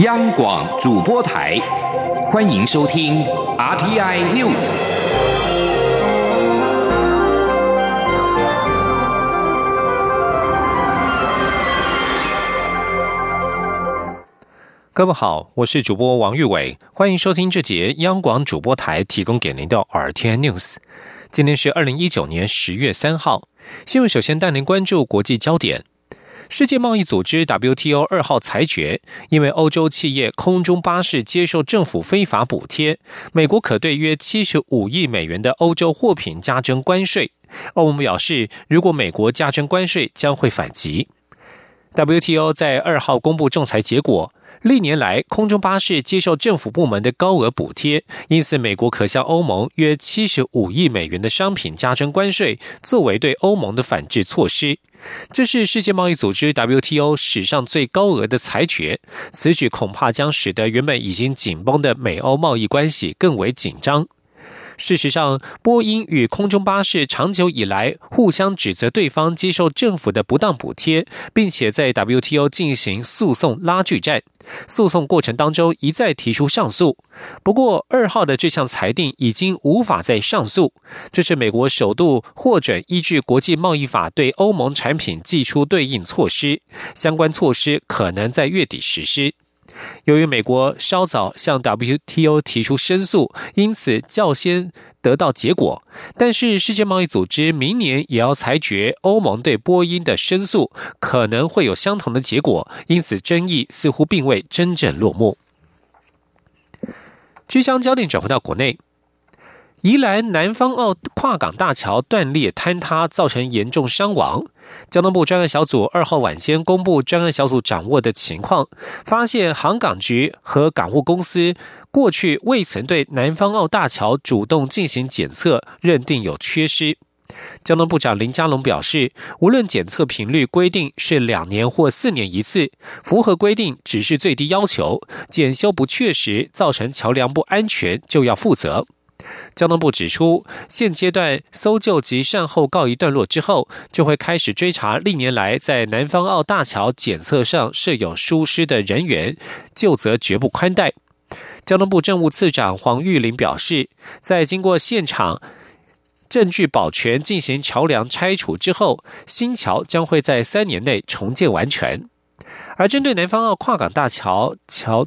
央广主播台，欢迎收听 RTI News。各位好，我是主播王玉伟，欢迎收听这节央广主播台提供给您的 RTI News。今天是二零一九年十月三号，新闻首先带您关注国际焦点。世界贸易组织 WTO 二号裁决，因为欧洲企业空中巴士接受政府非法补贴，美国可对约七十五亿美元的欧洲货品加征关税。欧盟表示，如果美国加征关税，将会反击。WTO 在二号公布仲裁结果。历年来，空中巴士接受政府部门的高额补贴，因此美国可向欧盟约七十五亿美元的商品加征关税，作为对欧盟的反制措施。这是世界贸易组织 WTO 史上最高额的裁决，此举恐怕将使得原本已经紧绷的美欧贸易关系更为紧张。事实上，波音与空中巴士长久以来互相指责对方接受政府的不当补贴，并且在 WTO 进行诉讼拉锯战。诉讼过程当中一再提出上诉，不过二号的这项裁定已经无法再上诉。这是美国首度获准依据国际贸易法对欧盟产品寄出对应措施，相关措施可能在月底实施。由于美国稍早向 WTO 提出申诉，因此较先得到结果。但是世界贸易组织明年也要裁决欧盟对波音的申诉，可能会有相同的结果，因此争议似乎并未真正落幕。据将焦点转回到国内。宜兰南方澳跨港大桥断裂坍塌，造成严重伤亡。交通部专案小组二号晚间公布专案小组掌握的情况，发现航港局和港务公司过去未曾对南方澳大桥主动进行检测，认定有缺失。交通部长林佳龙表示，无论检测频率规定是两年或四年一次，符合规定只是最低要求，检修不确实，造成桥梁不安全，就要负责。交通部指出，现阶段搜救及善后告一段落之后，就会开始追查历年来在南方澳大桥检测上设有疏失的人员，就责绝不宽待。交通部政务次长黄玉玲表示，在经过现场证据保全进行桥梁拆除之后，新桥将会在三年内重建完成。而针对南方澳跨港大桥桥。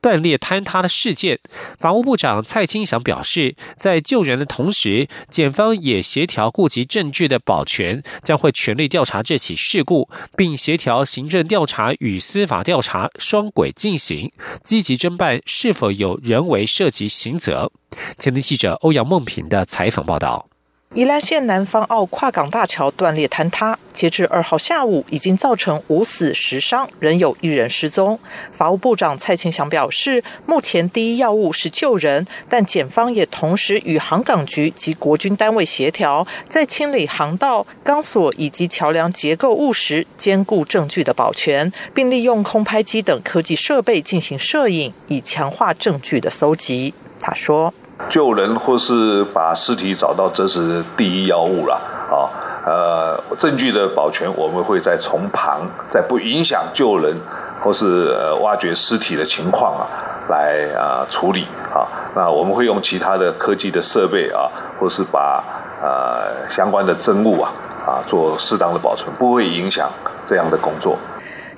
断裂坍塌的事件，法务部长蔡清祥表示，在救人的同时，检方也协调顾及证据的保全，将会全力调查这起事故，并协调行政调查与司法调查双轨进行，积极侦办是否有人为涉及刑责。前天记者欧阳梦平的采访报道。宜兰县南方澳跨港大桥断裂坍塌，截至二号下午，已经造成五死十伤，仍有一人失踪。法务部长蔡清祥表示，目前第一要务是救人，但检方也同时与航港局及国军单位协调，在清理航道、钢索以及桥梁结构物时，兼顾证据的保全，并利用空拍机等科技设备进行摄影，以强化证据的搜集。他说。救人或是把尸体找到，这是第一要务了啊。呃，证据的保全，我们会在从旁，在不影响救人或是呃挖掘尸体的情况啊，来啊处理啊。那我们会用其他的科技的设备啊，或是把呃相关的证物啊啊做适当的保存，不会影响这样的工作。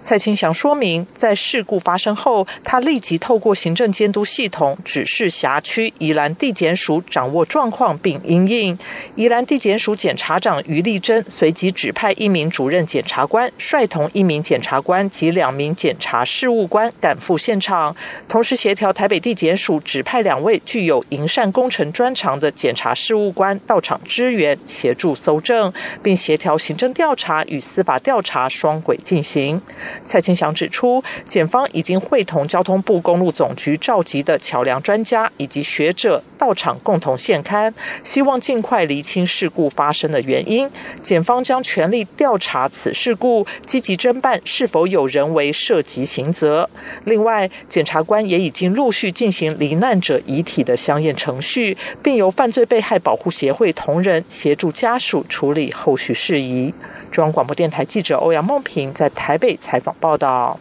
蔡清祥说明，在事故发生后，他立即透过行政监督系统指示辖区宜兰地检署掌握状况并应应。宜兰地检署检察长于丽珍随即指派一名主任检察官，率同一名检察官及两名检察事务官赶赴现场，同时协调台北地检署指派两位具有营善工程专长的检察事务官到场支援协助搜证，并协调行政调查与司法调查双轨进行。蔡清祥指出，检方已经会同交通部公路总局召集的桥梁专家以及学者到场共同现勘，希望尽快厘清事故发生的原因。检方将全力调查此事故，积极侦办是否有人为涉及刑责。另外，检察官也已经陆续进行罹难者遗体的相验程序，并由犯罪被害保护协会同仁协助家属处理后续事宜。中央广播电台记者欧阳梦平在台北采访报道。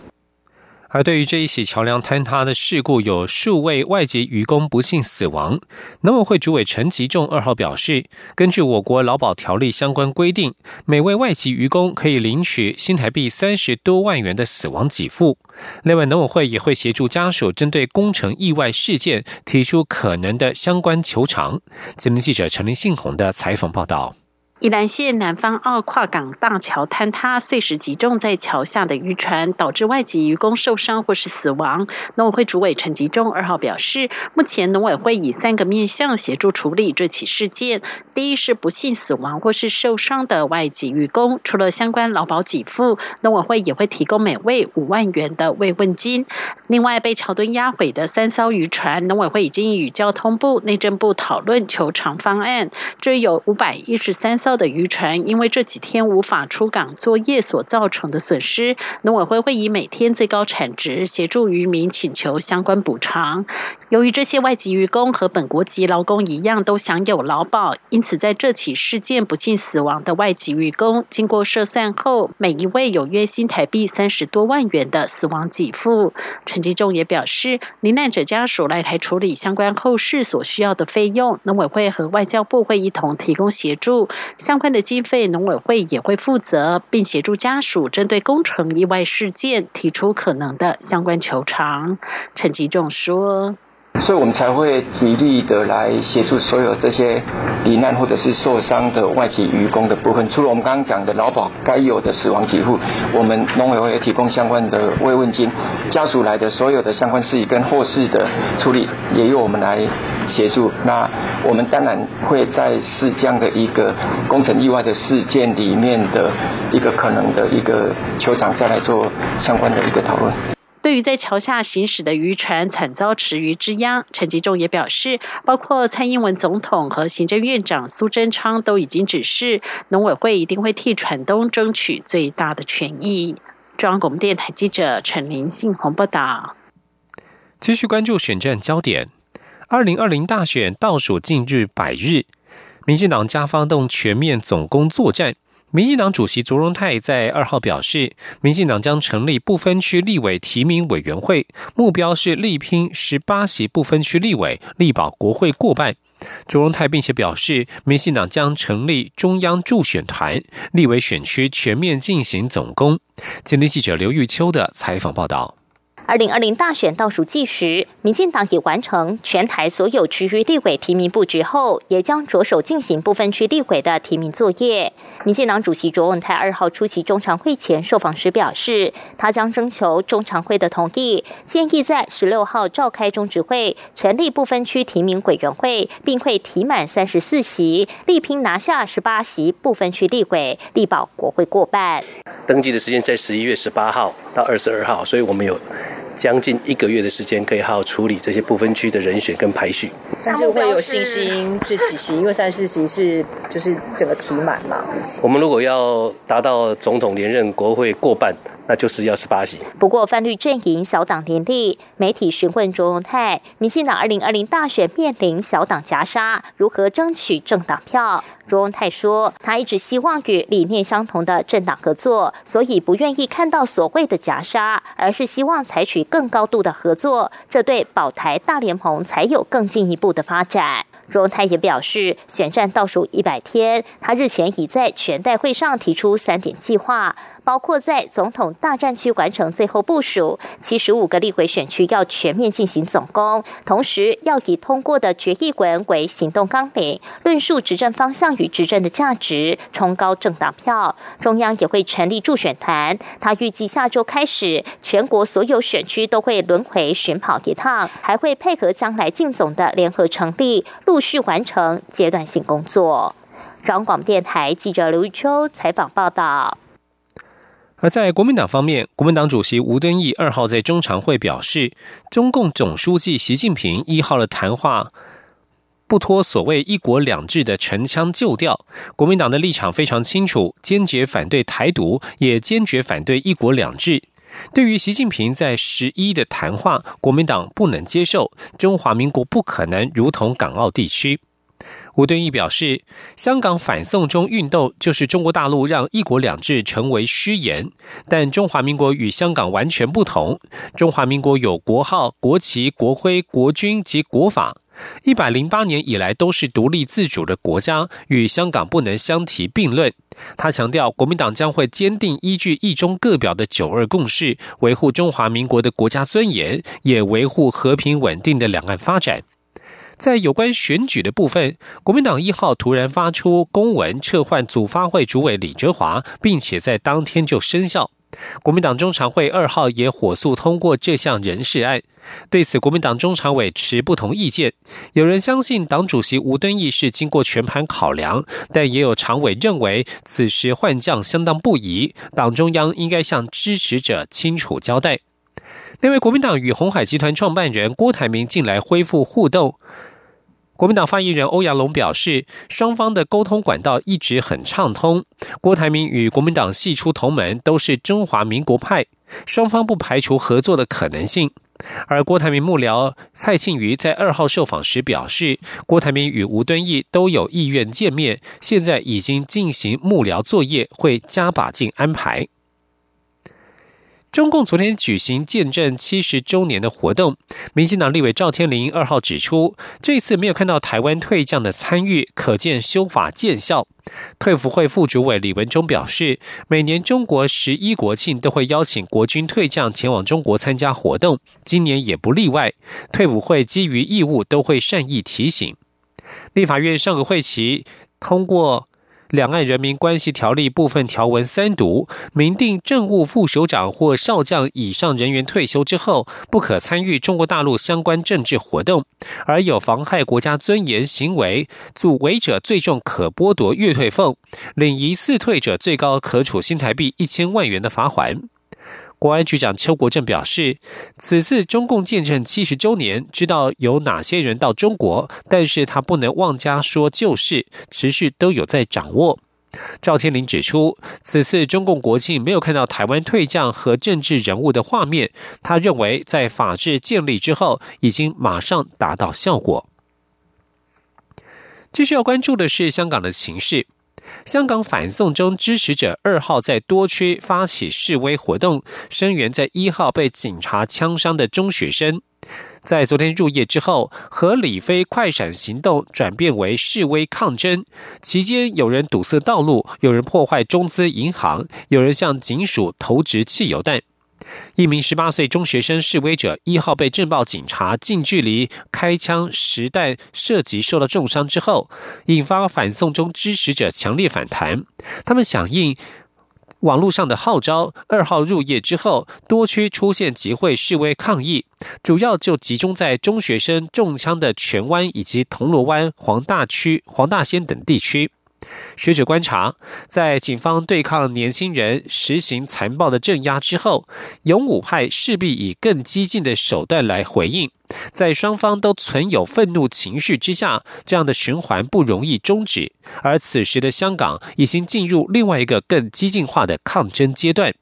而对于这一起桥梁坍塌的事故，有数位外籍渔工不幸死亡。农委会主委陈吉仲二号表示，根据我国劳保条例相关规定，每位外籍渔工可以领取新台币三十多万元的死亡给付。另外，农委会也会协助家属针对工程意外事件提出可能的相关求偿。吉林记者陈林信宏的采访报道。宜兰县南方澳跨港大桥坍塌，碎石击中在桥下的渔船，导致外籍渔工受伤或是死亡。农委会主委陈吉仲二号表示，目前农委会以三个面向协助处理这起事件：第一是不幸死亡或是受伤的外籍渔工，除了相关劳保给付，农委会也会提供每位五万元的慰问金。另外，被桥墩压毁的三艘渔船，农委会已经与交通部、内政部讨论求偿方案，这有五百一十三艘。到的渔船因为这几天无法出港作业所造成的损失，农委会会以每天最高产值协助渔民请求相关补偿。由于这些外籍渔工和本国籍劳工一样都享有劳保，因此在这起事件不幸死亡的外籍渔工，经过设算后，每一位有约新台币三十多万元的死亡给付。陈吉仲也表示，罹难者家属来台处理相关后事所需要的费用，农委会和外交部会一同提供协助。相关的经费，农委会也会负责，并协助家属针对工程意外事件提出可能的相关求偿。陈吉仲说。所以我们才会极力的来协助所有这些罹难或者是受伤的外籍渔工的部分。除了我们刚刚讲的劳保该有的死亡给付，我们农委会也提供相关的慰问金。家属来的所有的相关事宜跟后事的处理，也由我们来协助。那我们当然会在是这样的一个工程意外的事件里面的一个可能的一个球场，再来做相关的一个讨论。对于在桥下行驶的渔船惨遭池鱼之殃，陈吉仲也表示，包括蔡英文总统和行政院长苏贞昌都已经指示，农委会一定会替船东争取最大的权益。中央广播电台记者陈林信宏报道。继续关注选战焦点，二零二零大选倒数近日百日，民进党加发动全面总攻作战。民进党主席卓荣泰在二号表示，民进党将成立不分区立委提名委员会，目标是力拼十八席不分区立委，力保国会过半。卓荣泰并且表示，民进党将成立中央助选团，立委选区全面进行总攻。今天记者刘玉秋的采访报道。二零二零大选倒数计时，民进党已完成全台所有区域立委提名布局后，也将着手进行部分区立委的提名作业。民进党主席卓文泰二号出席中常会前受访时表示，他将征求中常会的同意，建议在十六号召开中执会，成立部分区提名委员会，并会提满三十四席，力拼拿下十八席部分区立委，力保国会过半。登记的时间在十一月十八号到二十二号，所以我们有。将近一个月的时间，可以好好处理这些不分区的人选跟排序。但是会有信心是几席？因为三十四席是就是整个提满嘛。我们如果要达到总统连任，国会过半。那就是要十八席。不过泛绿阵营小党连立，媒体询问卓荣泰，民进党二零二零大选面临小党夹杀，如何争取政党票？卓荣泰说，他一直希望与理念相同的政党合作，所以不愿意看到所谓的夹杀，而是希望采取更高度的合作，这对保台大联盟才有更进一步的发展。卓荣泰也表示，选战倒数一百天，他日前已在全代会上提出三点计划，包括在总统大战区完成最后部署，七十五个立委选区要全面进行总攻，同时要以通过的决议文为行动纲领，论述执政方向与执政的价值，冲高政党票。中央也会成立助选团，他预计下周开始，全国所有选区都会轮回巡跑一趟，还会配合将来进总的联合成立。陆续完成阶段性工作。中广电台记者刘玉秋采访报道。而在国民党方面，国民党主席吴敦义二号在中常会表示，中共总书记习近平一号的谈话不脱所谓“一国两制”的陈腔旧调。国民党的立场非常清楚，坚决反对台独，也坚决反对“一国两制”。对于习近平在十一的谈话，国民党不能接受。中华民国不可能如同港澳地区。吴敦义表示，香港反送中运动就是中国大陆让“一国两制”成为虚言，但中华民国与香港完全不同。中华民国有国号、国旗、国徽、国军及国法，一百零八年以来都是独立自主的国家，与香港不能相提并论。他强调，国民党将会坚定依据“一中各表”的“九二共识”，维护中华民国的国家尊严，也维护和平稳定的两岸发展。在有关选举的部分，国民党一号突然发出公文撤换组发会主委李哲华，并且在当天就生效。国民党中常会二号也火速通过这项人事案。对此，国民党中常委持不同意见。有人相信党主席吴敦义是经过全盘考量，但也有常委认为此时换将相当不宜，党中央应该向支持者清楚交代。那位国民党与红海集团创办人郭台铭近来恢复互动。国民党发言人欧阳龙表示，双方的沟通管道一直很畅通。郭台铭与国民党系出同门，都是中华民国派，双方不排除合作的可能性。而郭台铭幕僚蔡庆瑜在二号受访时表示，郭台铭与吴敦义都有意愿见面，现在已经进行幕僚作业，会加把劲安排。中共昨天举行见证七十周年的活动，民进党立委赵天麟二号指出，这次没有看到台湾退将的参与，可见修法见效。退伍会副主委李文忠表示，每年中国十一国庆都会邀请国军退将前往中国参加活动，今年也不例外。退伍会基于义务，都会善意提醒。立法院上个会期通过。《两岸人民关系条例》部分条文三读，明定政务副首长或少将以上人员退休之后，不可参与中国大陆相关政治活动，而有妨害国家尊严行为，阻违者最重可剥夺月退俸，领一次退者最高可处新台币一千万元的罚款。国安局长邱国正表示，此次中共建政七十周年，知道有哪些人到中国，但是他不能妄加说旧事，持续都有在掌握。赵天林指出，此次中共国庆没有看到台湾退将和政治人物的画面，他认为在法治建立之后，已经马上达到效果。继续要关注的是香港的情势。香港反送中支持者二号在多区发起示威活动，声援在一号被警察枪伤的中学生。在昨天入夜之后，和李飞快闪行动转变为示威抗争，期间有人堵塞道路，有人破坏中资银行，有人向警署投掷汽油弹。一名十八岁中学生示威者一号被镇暴警察近距离开枪实弹射击，受到重伤之后，引发反送中支持者强烈反弹。他们响应网络上的号召，二号入夜之后，多区出现集会示威抗议，主要就集中在中学生中枪的荃湾以及铜锣湾、黄大区、黄大仙等地区。学者观察，在警方对抗年轻人实行残暴的镇压之后，勇武派势必以更激进的手段来回应。在双方都存有愤怒情绪之下，这样的循环不容易终止。而此时的香港已经进入另外一个更激进化的抗争阶段。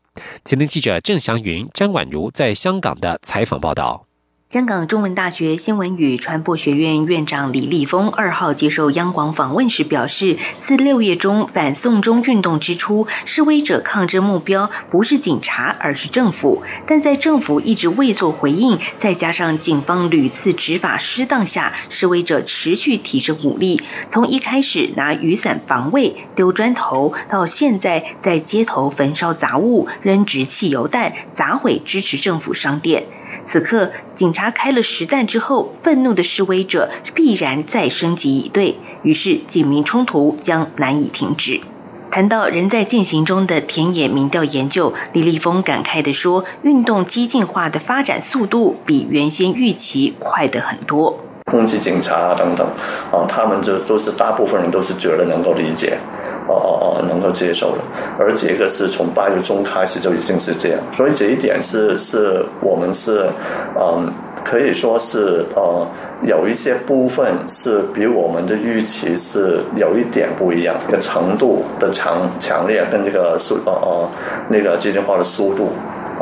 前天记者郑祥云、张婉如在香港的采访报道。香港中文大学新闻与传播学院院长李立峰二号接受央广访问时表示，自六月中反送中运动之初，示威者抗争目标不是警察，而是政府。但在政府一直未做回应，再加上警方屡次执法失当下，示威者持续提升武力。从一开始拿雨伞防卫、丢砖头，到现在在街头焚烧杂物、扔掷汽油弹、砸毁支持政府商店。此刻，警察开了实弹之后，愤怒的示威者必然再升级一对，于是警民冲突将难以停止。谈到仍在进行中的田野民调研究，李立峰感慨地说：“运动激进化的发展速度比原先预期快得很多。攻击警察等等，啊，他们就都是大部分人都是觉得能够理解。”哦哦哦，能够接受的，而这个是从八月中开始就已经是这样，所以这一点是是我们是，嗯，可以说是呃，有一些部分是比我们的预期是有一点不一样，这个程度的强强烈跟这个速呃呃那个接近化的速度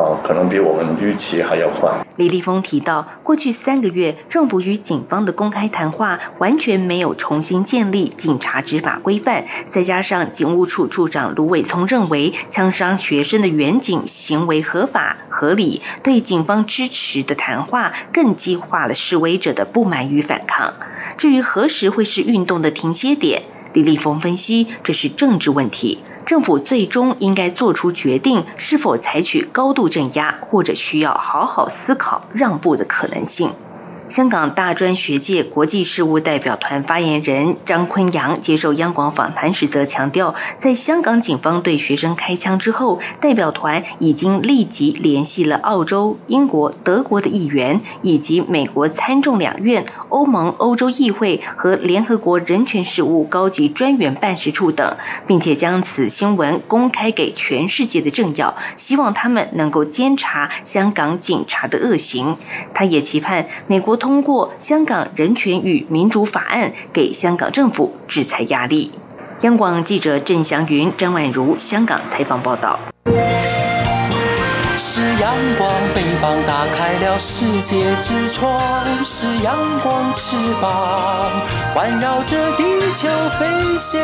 啊，可能比我们预期还要快。李立峰提到，过去三个月政府与警方的公开谈话完全没有重新建立警察执法规范，再加上警务处处长卢伟聪认为枪伤学生的远警行为合法合理，对警方支持的谈话更激化了示威者的不满与反抗。至于何时会是运动的停歇点？李立峰分析，这是政治问题，政府最终应该做出决定，是否采取高度镇压，或者需要好好思考让步的可能性。香港大专学界国际事务代表团发言人张坤阳接受央广访谈时则强调，在香港警方对学生开枪之后，代表团已经立即联系了澳洲、英国、德国的议员，以及美国参众两院、欧盟、欧洲议会和联合国人权事务高级专员办事处等，并且将此新闻公开给全世界的政要，希望他们能够监察香港警察的恶行。他也期盼美国。通过《香港人权与民主法案》给香港政府制裁压力。央广记者郑祥云、张婉如香港采访报道。是阳光，翅膀打开了世界之窗；是阳光，翅膀环绕着地球飞翔。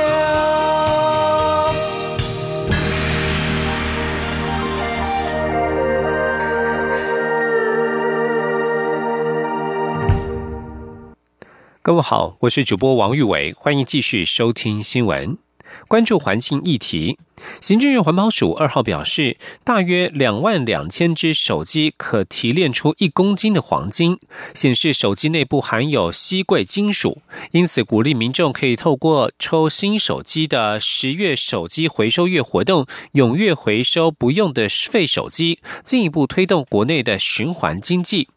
各位好，我是主播王玉伟，欢迎继续收听新闻，关注环境议题。行政院环保署二号表示，大约两万两千只手机可提炼出一公斤的黄金，显示手机内部含有稀贵金属，因此鼓励民众可以透过抽新手机的十月手机回收月活动，踊跃回收不用的废手机，进一步推动国内的循环经济。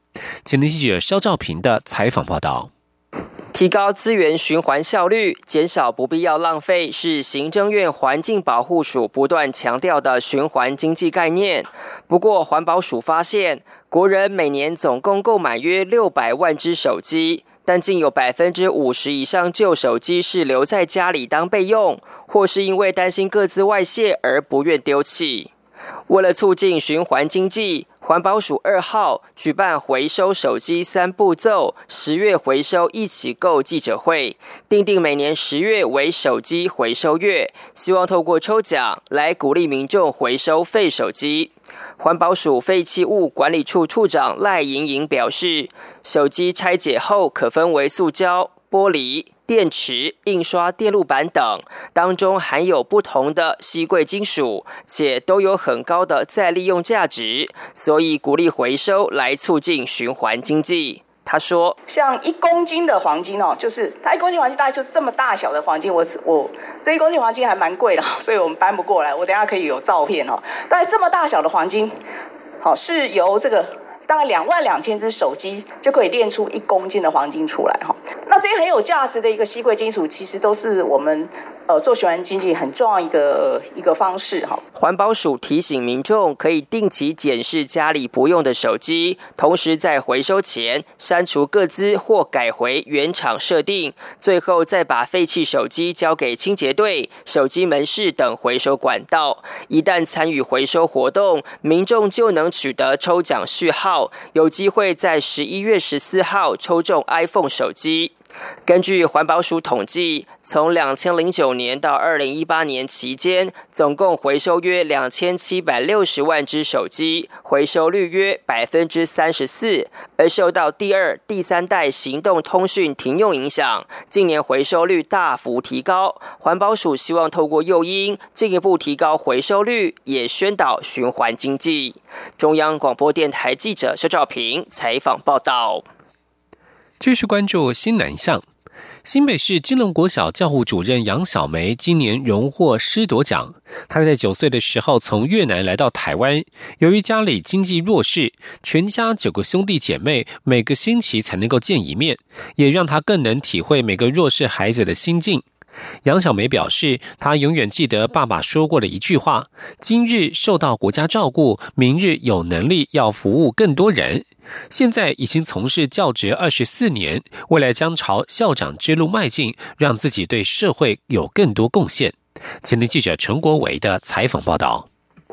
前天记者肖兆平的采访报道。提高资源循环效率，减少不必要浪费，是行政院环境保护署不断强调的循环经济概念。不过，环保署发现，国人每年总共购买约六百万只手机，但竟有百分之五十以上旧手机是留在家里当备用，或是因为担心各自外泄而不愿丢弃。为了促进循环经济。环保署二号举办回收手机三步骤，十月回收一起购记者会，定定每年十月为手机回收月，希望透过抽奖来鼓励民众回收废手机。环保署废弃物管理处处长赖莹莹表示，手机拆解后可分为塑胶、玻璃。电池、印刷电路板等当中含有不同的稀贵金属，且都有很高的再利用价值，所以鼓励回收来促进循环经济。他说：“像一公斤的黄金哦，就是它一公斤黄金大概就这么大小的黄金，我我这一公斤黄金还蛮贵的，所以我们搬不过来。我等下可以有照片哦，大概这么大小的黄金，好是由这个。”大概两万两千只手机就可以炼出一公斤的黄金出来哈，那这些很有价值的一个稀贵金属，其实都是我们。呃，做循环经济很重要一个一个方式哈。环保署提醒民众，可以定期检视家里不用的手机，同时在回收前删除各资或改回原厂设定，最后再把废弃手机交给清洁队、手机门市等回收管道。一旦参与回收活动，民众就能取得抽奖序号，有机会在十一月十四号抽中 iPhone 手机。根据环保署统计，从两千零九年到二零一八年期间，总共回收约两千七百六十万只手机，回收率约百分之三十四。而受到第二、第三代行动通讯停用影响，近年回收率大幅提高。环保署希望透过诱因，进一步提高回收率，也宣导循环经济。中央广播电台记者肖兆平采访报道。继续关注新南向，新北市金龙国小教务主任杨小梅今年荣获师铎奖。她在九岁的时候从越南来到台湾，由于家里经济弱势，全家九个兄弟姐妹每个星期才能够见一面，也让她更能体会每个弱势孩子的心境。杨小梅表示，她永远记得爸爸说过的一句话：“今日受到国家照顾，明日有能力要服务更多人。”现在已经从事教职二十四年，未来将朝校长之路迈进，让自己对社会有更多贡献。前天记者陈国伟的采访报道。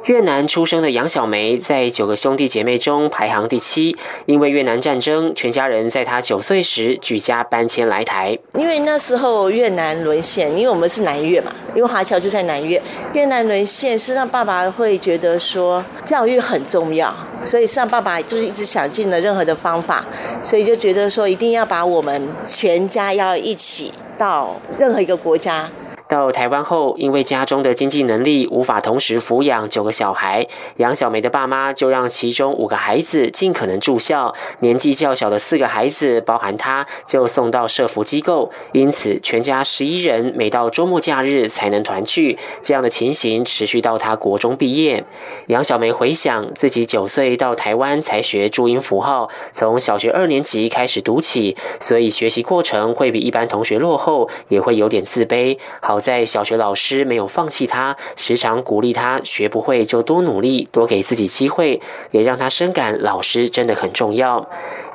越南出生的杨小梅在九个兄弟姐妹中排行第七，因为越南战争，全家人在她九岁时举家搬迁来台。因为那时候越南沦陷，因为我们是南越嘛，因为华侨就在南越。越南沦陷是让爸爸会觉得说教育很重要，所以让爸爸就是一直想尽了任何的方法，所以就觉得说一定要把我们全家要一起到任何一个国家。到台湾后，因为家中的经济能力无法同时抚养九个小孩，杨小梅的爸妈就让其中五个孩子尽可能住校，年纪较小的四个孩子，包含她，就送到社福机构。因此，全家十一人每到周末假日才能团聚。这样的情形持续到他国中毕业。杨小梅回想自己九岁到台湾才学注音符号，从小学二年级开始读起，所以学习过程会比一般同学落后，也会有点自卑。好。在小学老师没有放弃他，时常鼓励他学不会就多努力，多给自己机会，也让他深感老师真的很重要。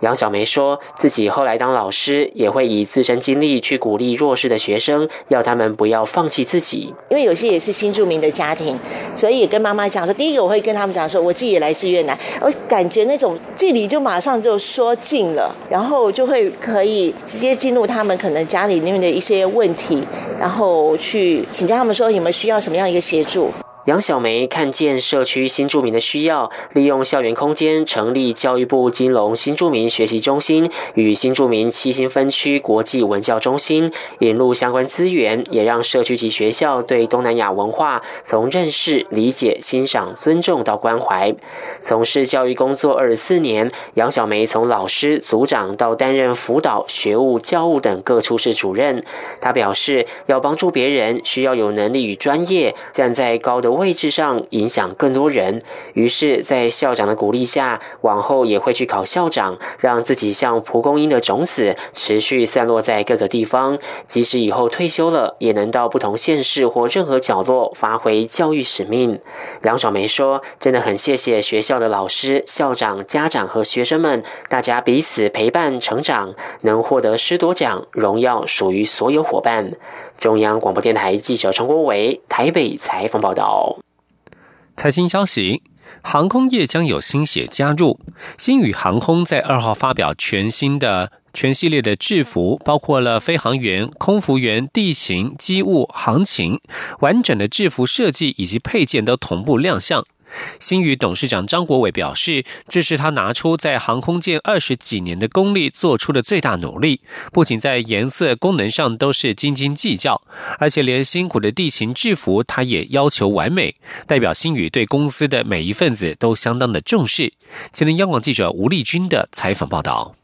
杨小梅说自己后来当老师，也会以自身经历去鼓励弱势的学生，要他们不要放弃自己。因为有些也是新住民的家庭，所以也跟妈妈讲说，第一个我会跟他们讲说，我自己也来自越南，我感觉那种距离就马上就说近了，然后就会可以直接进入他们可能家里面的一些问题，然后去请教他们说有没有需要什么样一个协助。杨小梅看见社区新住民的需要，利用校园空间成立教育部金融新住民学习中心与新住民七星分区国际文教中心，引入相关资源，也让社区及学校对东南亚文化从认识、理解、欣赏、尊重到关怀。从事教育工作二十四年，杨小梅从老师、组长到担任辅导、学务、教务等各处室主任。她表示，要帮助别人，需要有能力与专业，站在高的。位置上影响更多人，于是，在校长的鼓励下，往后也会去考校长，让自己像蒲公英的种子持续散落在各个地方。即使以后退休了，也能到不同县市或任何角落发挥教育使命。梁小梅说：“真的很谢谢学校的老师、校长、家长和学生们，大家彼此陪伴成长，能获得师铎奖，荣耀属于所有伙伴。”中央广播电台记者陈国伟台北采访报道。财经消息：航空业将有新血加入。星宇航空在二号发表全新的全系列的制服，包括了飞行员、空服员、地形、机务、航情，完整的制服设计以及配件都同步亮相。新宇董事长张国伟表示，这是他拿出在航空界二十几年的功力做出的最大努力，不仅在颜色、功能上都是斤斤计较，而且连辛苦的地形制服他也要求完美。代表新宇对公司的每一份子都相当的重视。前天央广记者吴丽君的采访报道。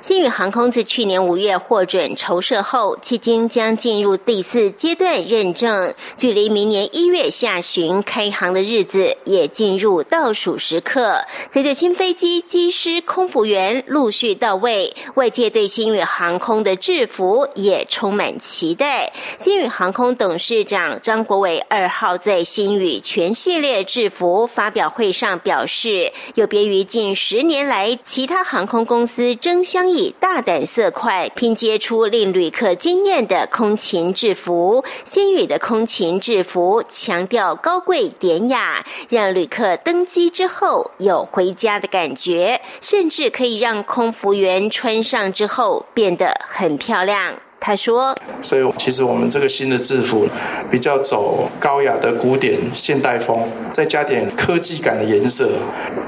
新宇航空自去年五月获准筹设后，迄今将进入第四阶段认证，距离明年一月下旬开航的日子也进入倒数时刻。随着新飞机、机师、空服员陆续到位，外界对新宇航空的制服也充满期待。新宇航空董事长张国伟二号在新宇全系列制服发表会上表示，有别于近十年来其他航空公司争。相以大胆色块拼接出令旅客惊艳的空勤制服，新宇的空勤制服强调高贵典雅，让旅客登机之后有回家的感觉，甚至可以让空服员穿上之后变得很漂亮。他说：“所以其实我们这个新的制服比较走高雅的古典现代风，再加点科技感的颜色，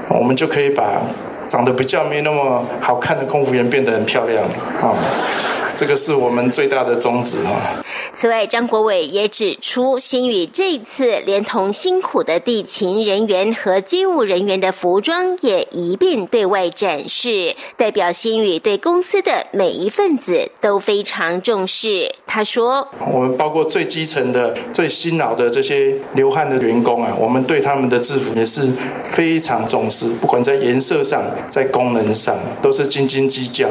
我们就可以把。”长得比较没那么好看的空服员变得很漂亮啊。这个是我们最大的宗旨啊。此外，张国伟也指出，新宇这次连同辛苦的地勤人员和机务人员的服装也一并对外展示，代表新宇对公司的每一份子都非常重视。他说：“我们包括最基层的、最辛劳的这些流汗的员工啊，我们对他们的制服也是非常重视，不管在颜色上、在功能上，都是斤斤计较。”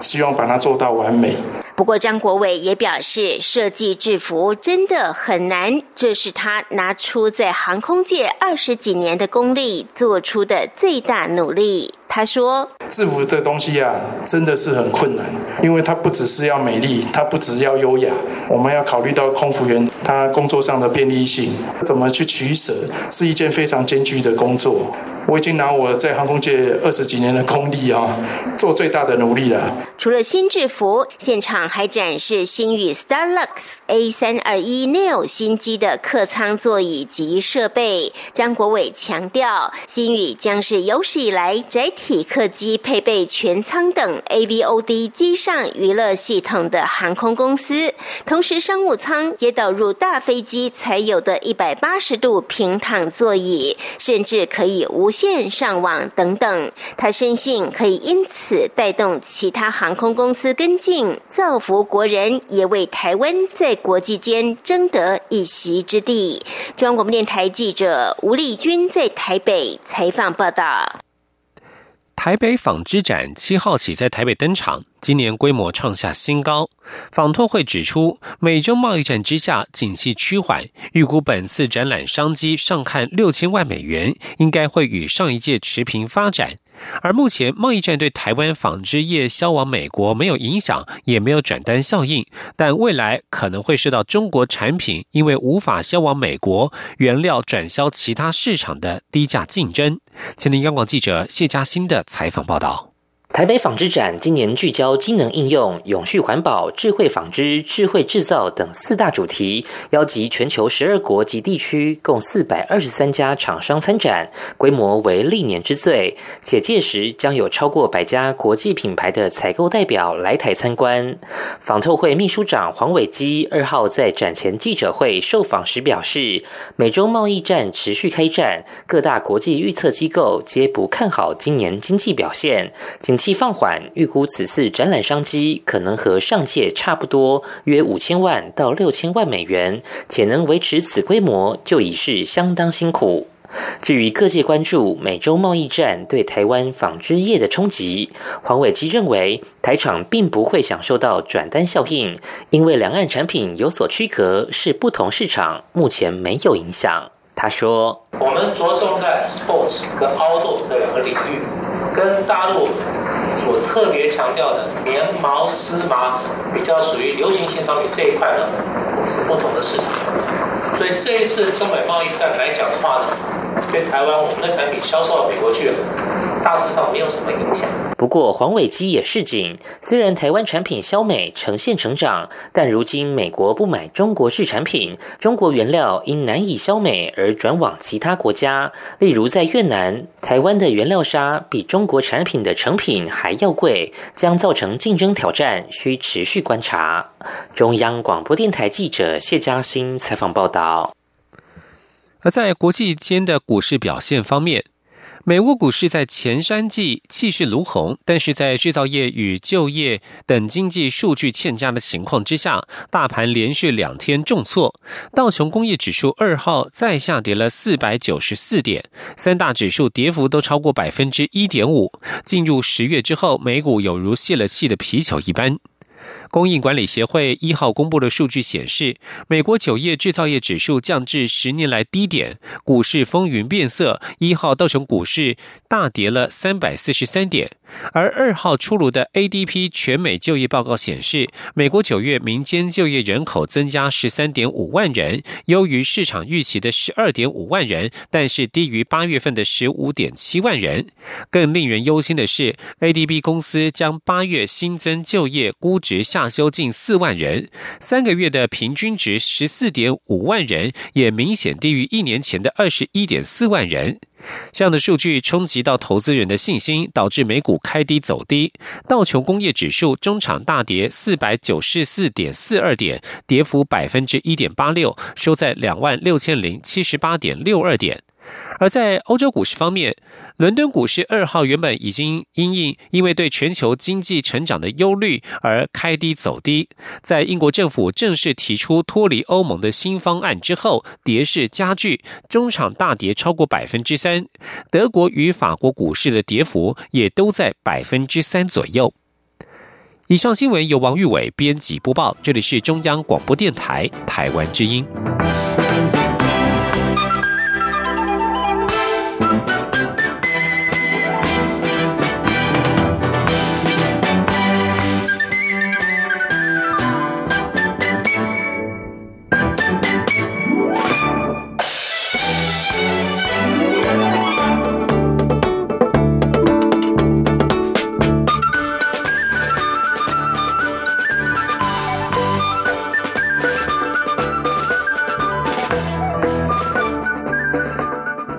希望把它做到完美。不过，张国伟也表示，设计制服真的很难，这是他拿出在航空界二十几年的功力做出的最大努力。他说：“制服的东西啊，真的是很困难，因为它不只是要美丽，它不只要优雅，我们要考虑到空服员他工作上的便利性，怎么去取舍，是一件非常艰巨的工作。我已经拿我在航空界二十几年的功力啊，做最大的努力了。”除了新制服，现场还展示新宇 Starlux A 三二一 Neo 新机的客舱座椅及设备。张国伟强调，新宇将是有史以来载体体客机配备全舱等 AVOD 机上娱乐系统的航空公司，同时商务舱也导入大飞机才有的一百八十度平躺座椅，甚至可以无线上网等等。他深信可以因此带动其他航空公司跟进，造福国人，也为台湾在国际间争得一席之地。中央广播电台记者吴丽君在台北采访报道。台北纺织展七号起在台北登场，今年规模创下新高。纺托会指出，美中贸易战之下，景气趋缓，预估本次展览商机上看六千万美元，应该会与上一届持平发展。而目前贸易战对台湾纺织业销往美国没有影响，也没有转单效应，但未来可能会受到中国产品因为无法销往美国，原料转销其他市场的低价竞争。前天央广记者谢佳欣的采访报道。台北纺织展今年聚焦机能应用、永续环保、智慧纺织、智慧制造等四大主题，邀集全球十二国及地区共四百二十三家厂商参展，规模为历年之最。且届时将有超过百家国际品牌的采购代表来台参观。纺透会秘书长黄伟基二号在展前记者会受访时表示，美洲贸易战持续开战，各大国际预测机构皆不看好今年经济表现。今气放缓，预估此次展览商机可能和上届差不多，约五千万到六千万美元，且能维持此规模就已是相当辛苦。至于各界关注美洲贸易战对台湾纺织业的冲击，黄伟基认为台厂并不会享受到转单效应，因为两岸产品有所区隔，是不同市场，目前没有影响。他说：“我们着重在 sports 跟 outdoor 这两个领域，跟大陆。”特别强调的棉毛丝麻，比较属于流行性商品这一块呢，是不同的市场。所以这一次中美贸易战来讲的话呢，对台湾我们的产品销售到美国去。大致上没有什么影响。不过黄伟基也示警，虽然台湾产品销美呈现成长，但如今美国不买中国制产品，中国原料因难以销美而转往其他国家。例如在越南，台湾的原料砂比中国产品的成品还要贵，将造成竞争挑战，需持续观察。中央广播电台记者谢嘉欣采访报道。而在国际间的股市表现方面。美国股市在前三季气势如虹，但是在制造业与就业等经济数据欠佳的情况之下，大盘连续两天重挫。道琼工业指数二号再下跌了四百九十四点，三大指数跌幅都超过百分之一点五。进入十月之后，美股有如泄了气的皮球一般。供应管理协会一号公布的数据显示，美国九月制造业指数降至十年来低点，股市风云变色。一号道琼股市大跌了三百四十三点，而二号出炉的 ADP 全美就业报告显示，美国九月民间就业人口增加十三点五万人，优于市场预期的十二点五万人，但是低于八月份的十五点七万人。更令人忧心的是，ADP 公司将八月新增就业估值。下修近四万人，三个月的平均值十四点五万人，也明显低于一年前的二十一点四万人。这样的数据冲击到投资人的信心，导致美股开低走低。道琼工业指数中场大跌四百九十四点四二点，跌幅百分之一点八六，收在两万六千零七十八点六二点。而在欧洲股市方面，伦敦股市二号原本已经因应因为对全球经济成长的忧虑而开低走低，在英国政府正式提出脱离欧盟的新方案之后，跌势加剧，中场大跌超过百分之三。德国与法国股市的跌幅也都在百分之三左右。以上新闻由王玉伟编辑播报，这里是中央广播电台台湾之音。